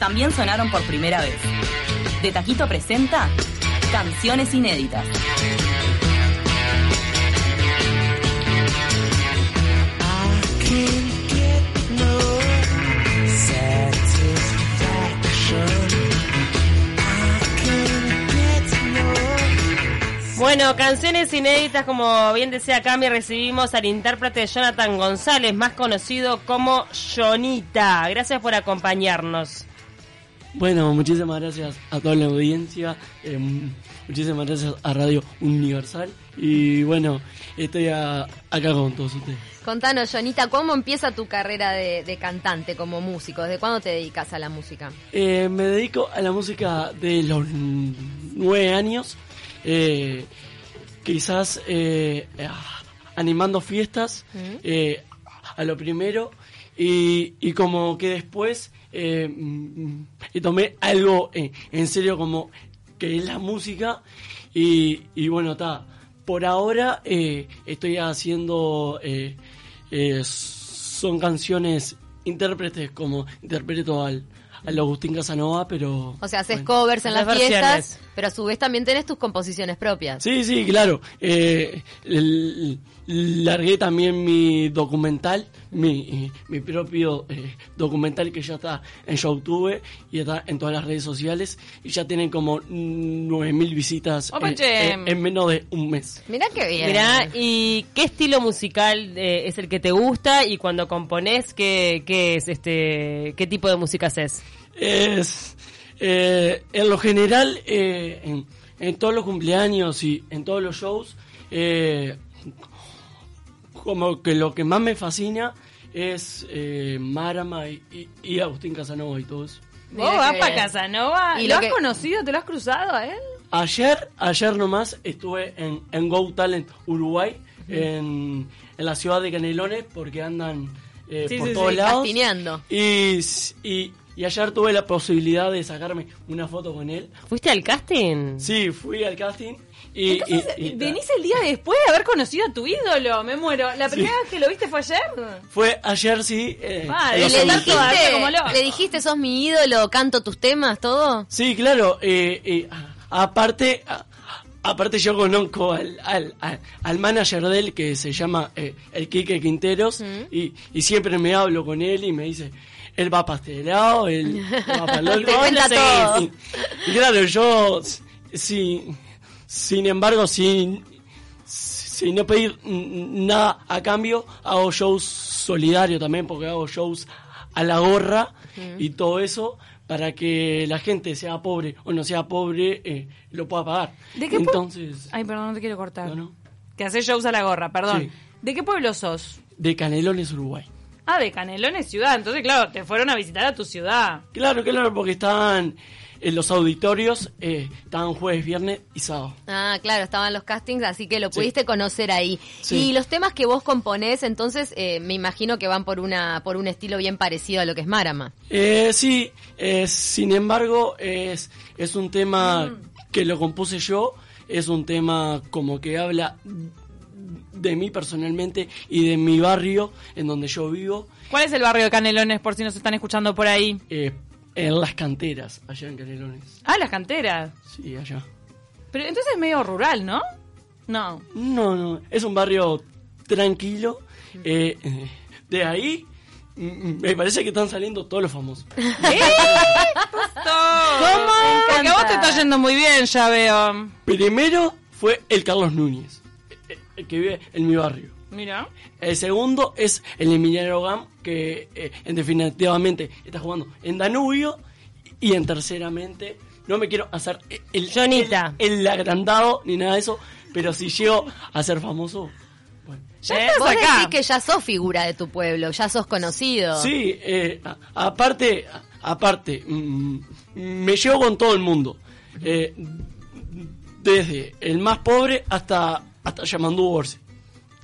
también sonaron por primera vez. De Taquito presenta Canciones Inéditas. Bueno, canciones inéditas, como bien decía Cami, recibimos al intérprete Jonathan González, más conocido como Jonita. Gracias por acompañarnos. Bueno, muchísimas gracias a toda la audiencia, eh, muchísimas gracias a Radio Universal y bueno, estoy a- acá con todos ustedes. Contanos, Jonita, ¿cómo empieza tu carrera de, de cantante como músico? ¿Desde cuándo te dedicas a la música? Eh, me dedico a la música de los nueve años, eh, quizás eh, ah, animando fiestas eh, a lo primero y, y como que después mm, y tomé algo en serio como que es la música y, y bueno, está. Por ahora estoy haciendo, son canciones intérpretes como interpreto al, al Agustín Casanova, pero... O sea, haces bueno. covers en las fiestas, pero a su vez también tenés tus composiciones propias. Sí, sí, claro. Eh, largué también mi documental, mi, mi propio eh, documental que ya está en YouTube y está en todas las redes sociales y ya tienen como 9000 visitas en, che. en- en menos de un mes. Mirá qué bien. Mirá, ¿y qué estilo musical eh, es el que te gusta? Y cuando componés, ¿qué, qué es este, qué tipo de música haces? Es, eh, en lo general, eh, en, en todos los cumpleaños y en todos los shows, eh, como que lo que más me fascina es eh, Marama y, y- y Agustín Casanova y todo eso. ¿Vos vas para. Casanova? Y ¿Lo lo has que- conocido? ¿Te lo has cruzado a él? Ayer, ayer nomás estuve en, en Go Talent Uruguay, en, en la ciudad de Canelones, porque andan eh, Sí, por sí, todos sí, lados. Y, y, y ayer tuve la posibilidad de sacarme una foto con él. ¿Fuiste al casting? Sí, fui al casting y... Entonces, y- y- venís el día después de haber conocido a tu ídolo, me muero. ¿La primera vez que lo viste fue ayer? Fue ayer, sí. eh, Ah, ¿Le dijiste. ¿Le dijiste, sos mi ídolo, canto tus temas, todo? Sí, claro. eh, eh, aparte, aparte yo conozco al, al, al, al manager de él que se llama eh, el Quique Quinteros y, y siempre me hablo con él y me dice, él va pastelado, él va para el otro". Todo. Y, claro, yo, sí, sin embargo, sin, sin no pedir nada a cambio, hago shows solidarios también, porque hago shows a la gorra y todo eso para que la gente sea pobre o no sea pobre eh, lo pueda pagar. ¿De qué Entonces, Ay, perdón, no te quiero cortar. No, no. Que haces shows a la gorra, perdón. Sí. ¿De qué pueblo sos? de Canelones, Uruguay. Ah, de Canelones, ciudad. Entonces, claro, te fueron a visitar a tu ciudad. Claro, claro, porque estaban en los auditorios, eh, estaban jueves, viernes y sábado. Ah, claro, estaban los castings, así que lo Sí. pudiste conocer ahí. Sí. Y los temas que vos componés, entonces, eh, me imagino que van por una por un estilo bien parecido a lo que es Marama. Eh, sí, eh, sin embargo, es, es un tema que lo compuse yo, es un tema como que habla de mí personalmente y de mi barrio en donde yo vivo, ¿Cuál es el barrio de Canelones, por si nos están escuchando por ahí? eh, en las canteras, allá en Canelones. Ah, las canteras. Sí, allá. Pero entonces es medio rural, ¿no? No. No, no, es un barrio tranquilo. eh, eh, de ahí mm, me parece que están saliendo todos los famosos. ¿Cómo? Porque a vos te está yendo muy bien, ya veo. Primero fue el Carlos Núñez, eh, eh, que vive en mi barrio. Mira. El segundo es el Emiliano Gam, que eh, en definitivamente está jugando en Danubio. Y en terceramente, no me quiero hacer el, el, el agrandado ni nada de eso, pero si llego a ser famoso. Ya ¿Eh? estás Vos acá. decís que ya sos figura de tu pueblo, ya sos conocido. Sí, eh, a- aparte, a- aparte, mm, me llevo con todo el mundo. Eh, desde el más pobre hasta, hasta Yamandú Borse.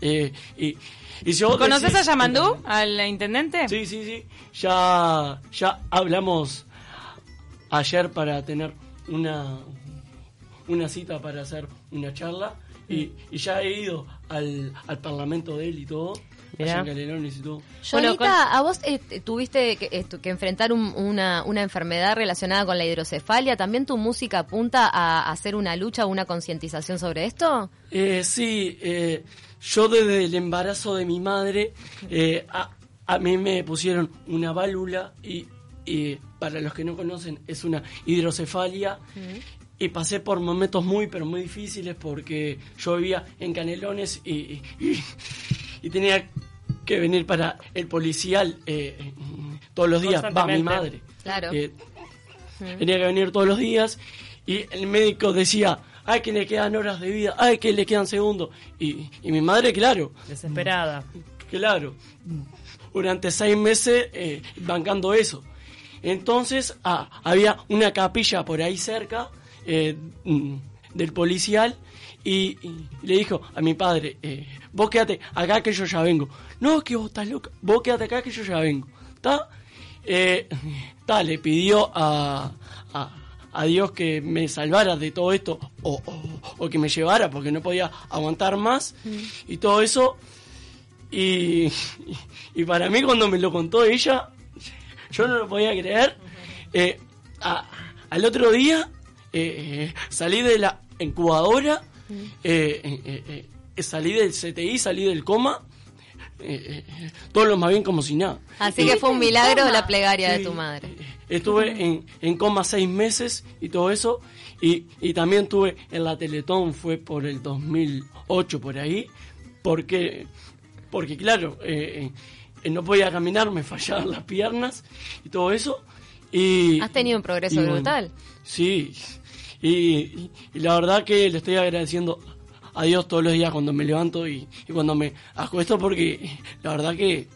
Eh, y, y si ¿Conoces decís- a Yamandú, al intendente? Sí, sí, sí. Ya, ya hablamos ayer para tener una una cita para hacer una charla y, y ya he ido al, al parlamento de él y todo. Allá en. Bueno, con- a vos eh, tuviste que, que enfrentar un- una, una enfermedad relacionada con la hidrocefalia. ¿También tu música apunta a hacer una lucha o una concientización sobre esto? Eh, sí, eh, yo desde el embarazo de mi madre, eh, a, a mí me pusieron una válvula y, y para los que no conocen es una hidrocefalia y pasé por momentos muy pero muy difíciles porque yo vivía en Canelones y, y- y tenía que venir para el policial eh, todos los días, va mi madre. Claro. Eh, tenía que venir todos los días y el médico decía, ay que le quedan horas de vida, ay que le quedan segundos. Y, y mi madre, claro, Desesperada. claro, durante seis meses eh, bancando eso. Entonces ah, había una capilla por ahí cerca eh, mm, del policial y, y le dijo a mi padre, eh, vos quédate acá que yo ya vengo. No, que vos estás loca, vos quédate acá que yo ya vengo. ¿Está? Eh, ta, le pidió a, a, a Dios que me salvara de todo esto o, o- o que me llevara porque no podía aguantar más y todo eso. Y, y para mí cuando me lo contó ella, yo no lo podía creer. Eh, a- al otro día eh, salí de la incubadora, eh, eh, eh, salí del CTI, salí del coma, eh, eh, todo lo más bien como si nada. Así que fue un milagro la plegaria de tu madre. Estuve en, en coma seis meses y todo eso. Y, y también tuve en la Teletón, fue por el 2008 por ahí. Porque, porque claro, no podía caminar, me fallaban las piernas y todo eso. Y, Has tenido un progreso y brutal. Sí, y, y- la verdad que le estoy agradeciendo a Dios todos los días cuando me levanto y, y cuando me acuesto porque la verdad que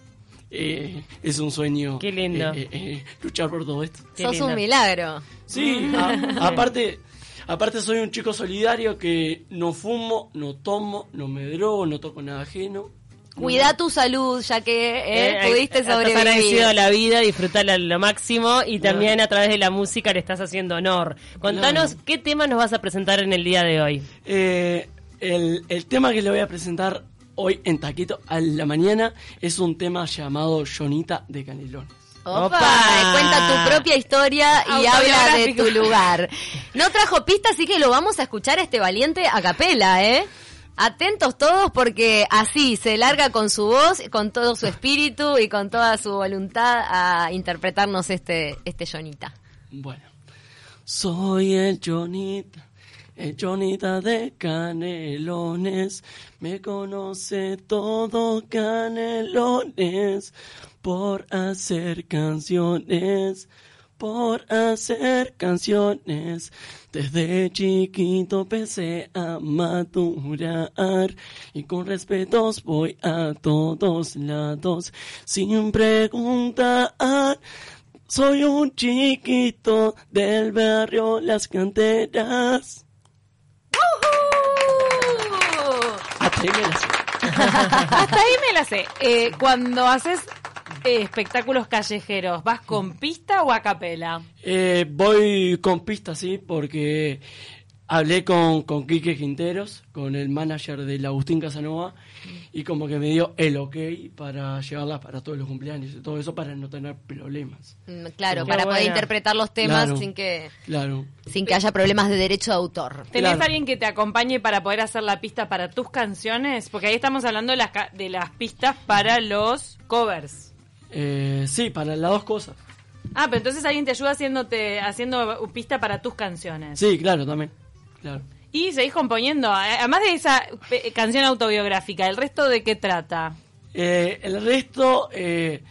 eh, es un sueño Qué lindo. eh, eh, eh, luchar por todo esto. Qué Sos lindo. un milagro. Sí, a- aparte, aparte soy un chico solidario que no fumo, no tomo, no me drogo, no toco nada ajeno. Cuida tu salud, ya que eh, Eh, pudiste Estás agradecido sobrevivir. a la vida, disfrutarla lo máximo y también a través de la música le estás haciendo honor. Contanos qué tema nos vas a presentar en el día de hoy. Eh, el, el tema que le voy a presentar hoy en Taquito a la mañana es un tema llamado Jonita de Canelones. Opa, Opa. cuenta tu propia historia y habla de tu lugar. No trajo pista, así que lo vamos a escuchar a este valiente a capela, ¿eh? Atentos todos porque así se larga con su voz, con todo su espíritu y con toda su voluntad a interpretarnos este, este Jonita. Bueno, soy el Jonita, el Jonita de Canelones. Me conoce todo Canelones por hacer canciones, por hacer canciones. Desde chiquito empecé a maturar y con respetos voy a todos lados sin preguntar. Soy un chiquito del barrio Las Canteras. Hasta ahí me la sé. Hasta ahí me la sé. Eh, cuando haces espectáculos callejeros, ¿vas con pista o a capela? Eh, voy con pista, sí, porque hablé con, con Quique Quinteros, con el manager del Agustín Casanova, y como que me dio el ok para llevarla para todos los cumpleaños y todo eso para no tener problemas. Mm, Claro, para poder buena. interpretar los temas Claro. sin que Claro. sin que haya problemas de derecho de autor. ¿Tenés Claro. alguien que te acompañe para poder hacer la pista para tus canciones? Porque ahí estamos hablando de las, ca- de las pistas para los covers. Eh, sí, para las dos cosas. Ah, pero entonces alguien te ayuda haciéndote, haciendo pista para tus canciones. Sí, claro, también. Claro. Y seguís componiendo. A- Además de esa pe- canción autobiográfica, ¿el resto de qué trata? Eh, el resto, eh,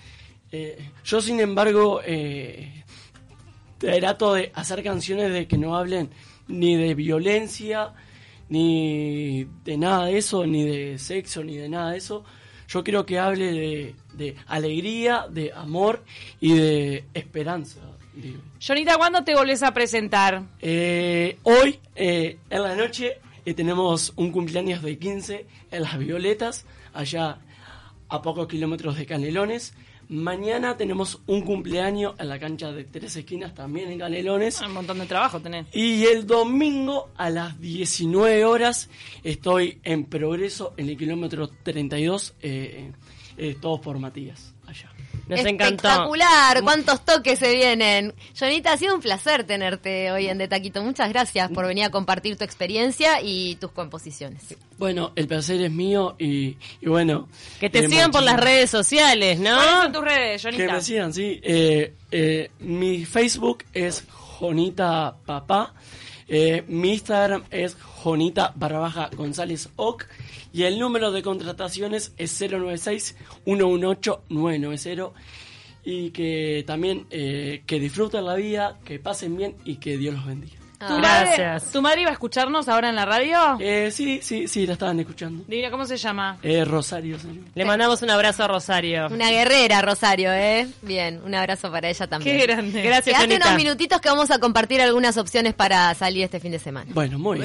eh, yo sin embargo, eh, trato de hacer canciones de que no hablen ni de violencia, ni de nada de eso, ni de sexo, ni de nada de eso. Yo quiero que hable de, de alegría, de amor y de esperanza. digo. Jonita, ¿cuándo te volvés a presentar? Eh, hoy, eh, en la noche, eh, tenemos un cumpleaños de 15 en Las Violetas, allá a pocos kilómetros de Canelones. Mañana tenemos un cumpleaños en la cancha de Tres Esquinas, también en Canelones. Un montón de trabajo tenés. Y el domingo a las 19 horas estoy en Progreso en el kilómetro 32, eh, eh, todos por Matías, allá. Nos encantó. Espectacular, cuántos toques se vienen. Jonita, ha sido un placer tenerte hoy en De Taquito. Muchas gracias por venir a compartir tu experiencia y tus composiciones. Bueno, el placer es mío y, y bueno. Que te eh, sigan por las redes sociales, ¿no? ¿Cuáles son tus redes, Que Jonita? me sigan, sí. Eh, eh, mi Facebook es Jonita Papá. Eh, mi Instagram es Jonita barra baja González Oc. Y el número de contrataciones es 096-118-990. Y que también eh, que disfruten la vida, que pasen bien y que Dios los bendiga. ¿Tu madre, Gracias. ¿Tu madre iba a escucharnos ahora en la radio? Eh, sí, sí, sí, la estaban escuchando. Divina, ¿cómo se llama? Eh, Rosario, señor. Le mandamos un abrazo a Rosario. Una guerrera, Rosario, ¿eh? Bien, un abrazo para ella también. Qué grande. Gracias, Jonita. unos minutitos que vamos a compartir algunas opciones para salir este fin de semana. Bueno, muy bien.